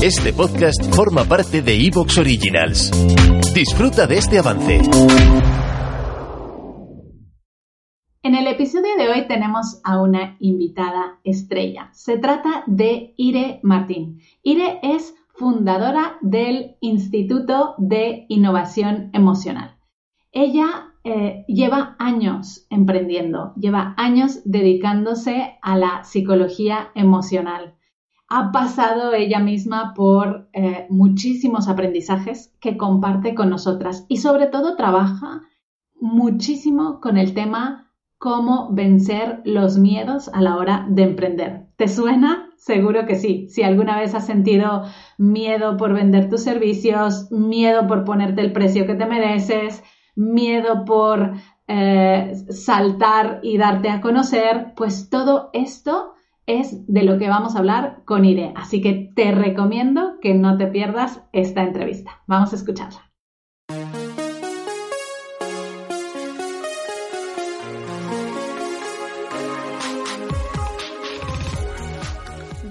Este podcast forma parte de Evox Originals. Disfruta de este avance. En el episodio de hoy tenemos a una invitada estrella. Se trata de Ire Martín. Ire es fundadora del Instituto de Innovación Emocional. Ella eh, lleva años emprendiendo, lleva años dedicándose a la psicología emocional. Ha pasado ella misma por eh, muchísimos aprendizajes que comparte con nosotras y sobre todo trabaja muchísimo con el tema cómo vencer los miedos a la hora de emprender. ¿Te suena? Seguro que sí. Si alguna vez has sentido miedo por vender tus servicios, miedo por ponerte el precio que te mereces, miedo por eh, saltar y darte a conocer, pues todo esto es de lo que vamos a hablar con Ire. Así que te recomiendo que no te pierdas esta entrevista. Vamos a escucharla.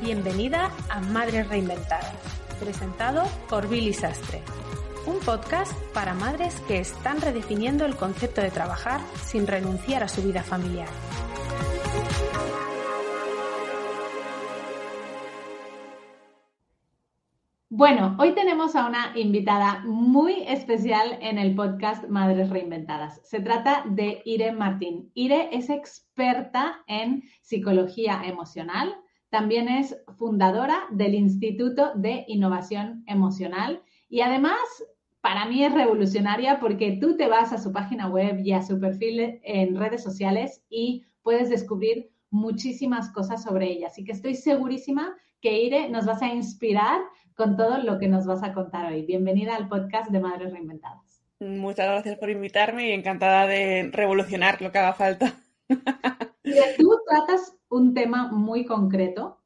Bienvenida a Madres Reinventadas, presentado por Billy Sastre un podcast para madres que están redefiniendo el concepto de trabajar sin renunciar a su vida familiar. Bueno, hoy tenemos a una invitada muy especial en el podcast Madres Reinventadas. Se trata de Ire Martín. Ire es experta en psicología emocional, también es fundadora del Instituto de Innovación Emocional y además para mí es revolucionaria porque tú te vas a su página web y a su perfil en redes sociales y puedes descubrir muchísimas cosas sobre ella. Así que estoy segurísima que Ire nos vas a inspirar con todo lo que nos vas a contar hoy. Bienvenida al podcast de Madres Reinventadas. Muchas gracias por invitarme y encantada de revolucionar lo que haga falta. Tú tratas un tema muy concreto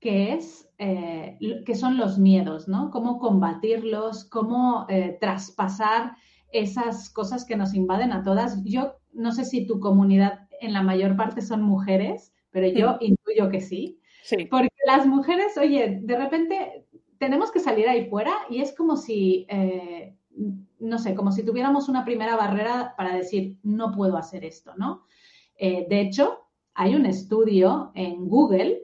que es eh, que son los miedos, ¿no? Cómo combatirlos, cómo eh, traspasar esas cosas que nos invaden a todas. Yo no sé si tu comunidad en la mayor parte son mujeres, pero yo intuyo que sí. sí. Porque las mujeres, oye, de repente tenemos que salir ahí fuera y es como si, eh, no sé, como si tuviéramos una primera barrera para decir, no puedo hacer esto, ¿no? de hecho, hay un estudio en Google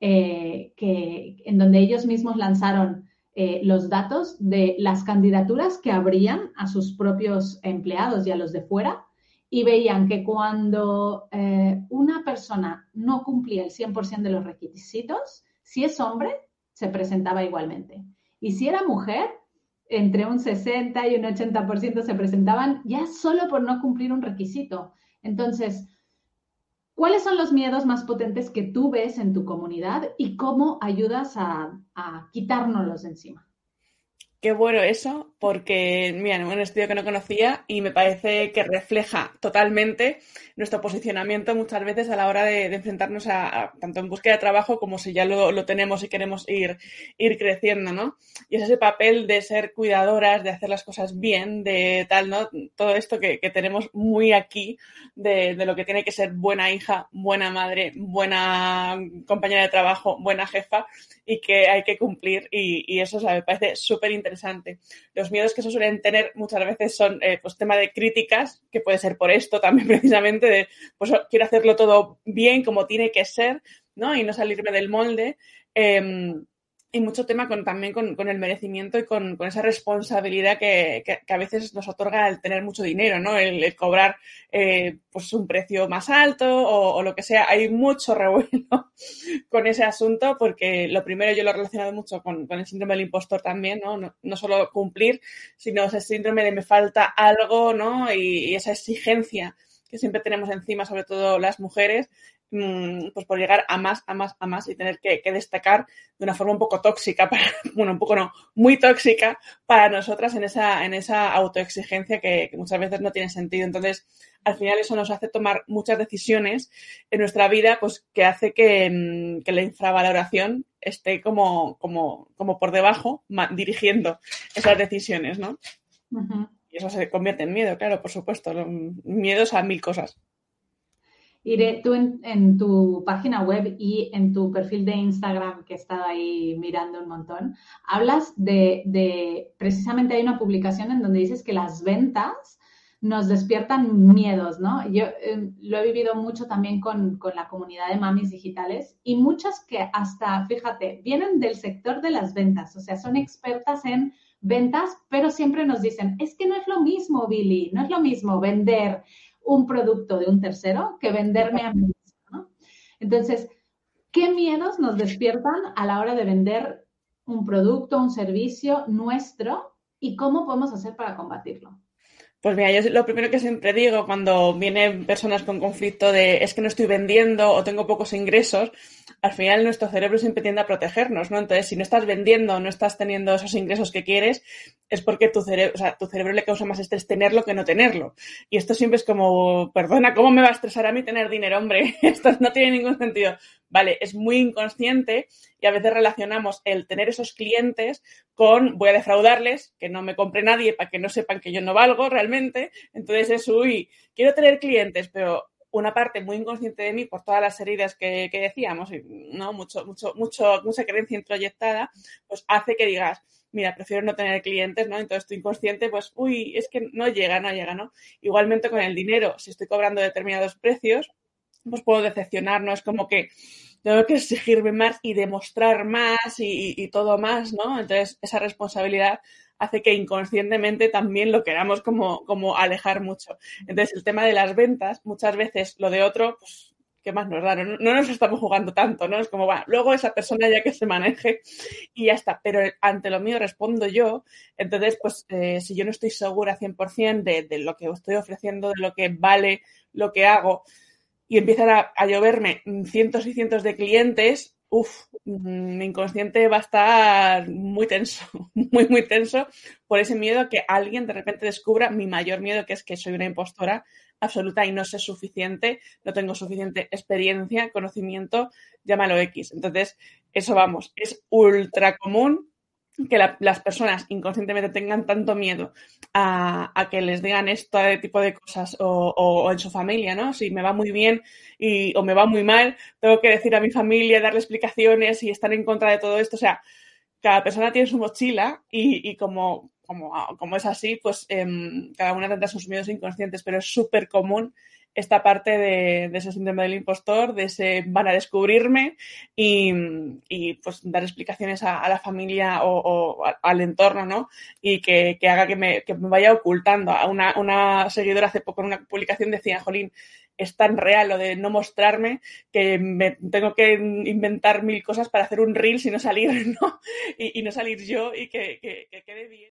eh, que, en donde ellos mismos lanzaron eh, los datos de las candidaturas que abrían a sus propios empleados y a los de fuera y veían que cuando eh, una persona no cumplía el 100% de los requisitos, si es hombre, se presentaba igualmente. Y si era mujer, entre un 60 y un 80% se presentaban ya solo por no cumplir un requisito. Entonces, ¿Cuáles son los miedos más potentes que tú ves en tu comunidad y cómo ayudas a, a quitárnoslos encima? Qué bueno eso, porque, mira, un estudio que no conocía y me parece que refleja totalmente nuestro posicionamiento muchas veces a la hora de, enfrentarnos a, tanto en búsqueda de trabajo como si ya lo, tenemos y queremos ir, ir creciendo, ¿no? Y es ese papel de ser cuidadoras, de hacer las cosas bien, de tal, ¿no? Todo esto que, tenemos muy aquí de, lo que tiene que ser buena hija, buena madre, buena compañera de trabajo, buena jefa y que hay que cumplir y, eso me parece súper interesante. Los miedos que se suelen tener muchas veces son eh, pues tema de críticas, que puede ser por esto también precisamente, de pues quiero hacerlo todo bien como tiene que ser, ¿no? Y no salirme del molde. Em, y mucho tema con, también con, el merecimiento y con, esa responsabilidad que, a veces nos otorga el tener mucho dinero, ¿no? El, cobrar eh, pues un precio más alto o, lo que sea. Hay mucho revuelo con ese asunto porque lo primero yo lo he relacionado mucho con, el síndrome del impostor también, ¿no? ¿no? solo cumplir, sino ese síndrome de me falta algo, ¿no? y esa exigencia que siempre tenemos encima, sobre todo las mujeres, pues por llegar a más, a más, a más y tener que, destacar de una forma un poco tóxica, para, bueno, un poco no, muy tóxica para nosotras en esa, en esa autoexigencia que, muchas veces no tiene sentido. Entonces, al final eso nos hace tomar muchas decisiones en nuestra vida, pues que hace que, mm, la infravaloración esté como, como, como por debajo, dirigiendo esas decisiones, ¿no? Y eso se convierte en miedo, claro, por supuesto. Miedos a mil cosas. Iré, tú en, tu página web y en tu perfil de Instagram, que he estado ahí mirando un montón, hablas de, precisamente hay una publicación en donde dices que las ventas nos despiertan miedos, ¿no? Yo eh, lo he vivido mucho también con, con, la comunidad de mamis digitales y muchas que hasta, fíjate, vienen del sector de las ventas, o sea, son expertas en ventas, pero siempre nos dicen, es que no es lo mismo, Billy, no es lo mismo vender un producto de un tercero que venderme a mí mismo. Entonces, ¿qué miedos nos despiertan a la hora de vender un producto, un servicio nuestro y cómo podemos hacer para combatirlo? Pues mira, yo lo primero que siempre digo cuando vienen personas con conflicto de es que no estoy vendiendo o tengo pocos ingresos, al final nuestro cerebro siempre tiende a protegernos, ¿no? Entonces, si no estás vendiendo, no estás teniendo esos ingresos que quieres, es porque tu cerebro, o sea, tu cerebro le causa más estrés tenerlo que no tenerlo. Y esto siempre es como, perdona, ¿cómo me va a estresar a mí tener dinero, hombre? Esto no tiene ningún sentido. Vale, es muy inconsciente y a veces relacionamos el tener esos clientes con voy a defraudarles, que no me compre nadie para que no sepan que yo no valgo realmente. Entonces es, uy, quiero tener clientes, pero una parte muy inconsciente de mí por todas las heridas que, decíamos, ¿no? Mucho, mucho, mucho, mucha creencia introyectada, pues hace que digas, mira, prefiero no tener clientes, ¿no? Entonces tu inconsciente, pues, uy, es que no llega, no llega, ¿no? Igualmente con el dinero, si estoy cobrando determinados precios, pues puedo decepcionar, ¿no? Es como que tengo que exigirme más y demostrar más y, todo más, ¿no? Entonces esa responsabilidad hace que inconscientemente también lo queramos como, como alejar mucho. Entonces, el tema de las ventas, muchas veces lo de otro, pues, ¿qué más nos da? No, nos estamos jugando tanto, ¿no? Es como, bueno, luego esa persona ya que se maneje y ya está. Pero ante lo mío respondo yo. Entonces, pues, eh, si yo no estoy segura 100% de, de lo que estoy ofreciendo, de lo que vale lo que hago, y empiezan a, lloverme cientos y cientos de clientes, Uf, mm, mi inconsciente va a estar muy tenso, muy, muy tenso por ese miedo que alguien de repente descubra mi mayor miedo, que es que soy una impostora absoluta y no sé suficiente, no tengo suficiente experiencia, conocimiento, llámalo X. Entonces, eso vamos, es ultra común que las personas inconscientemente tengan tanto miedo a, que les digan este tipo de cosas o, en su familia, ¿no? Si me va muy bien y, o me va muy mal, tengo que decir a mi familia, darle explicaciones y estar en contra de todo esto. O sea, cada persona tiene su mochila y, como, como, como, es así, pues em, cada una tendrá sus miedos inconscientes, pero es súper común esta parte de, ese síndrome del impostor, de ese van a descubrirme y, pues dar explicaciones a, la familia o, al entorno, ¿no? Y que, haga que me, vaya ocultando. A una, una seguidora hace poco en una publicación decía, Jolín, es tan real lo de no mostrarme que me tengo que inventar mil cosas para hacer un reel y no salir, ¿no? Y, no salir yo y que quede bien.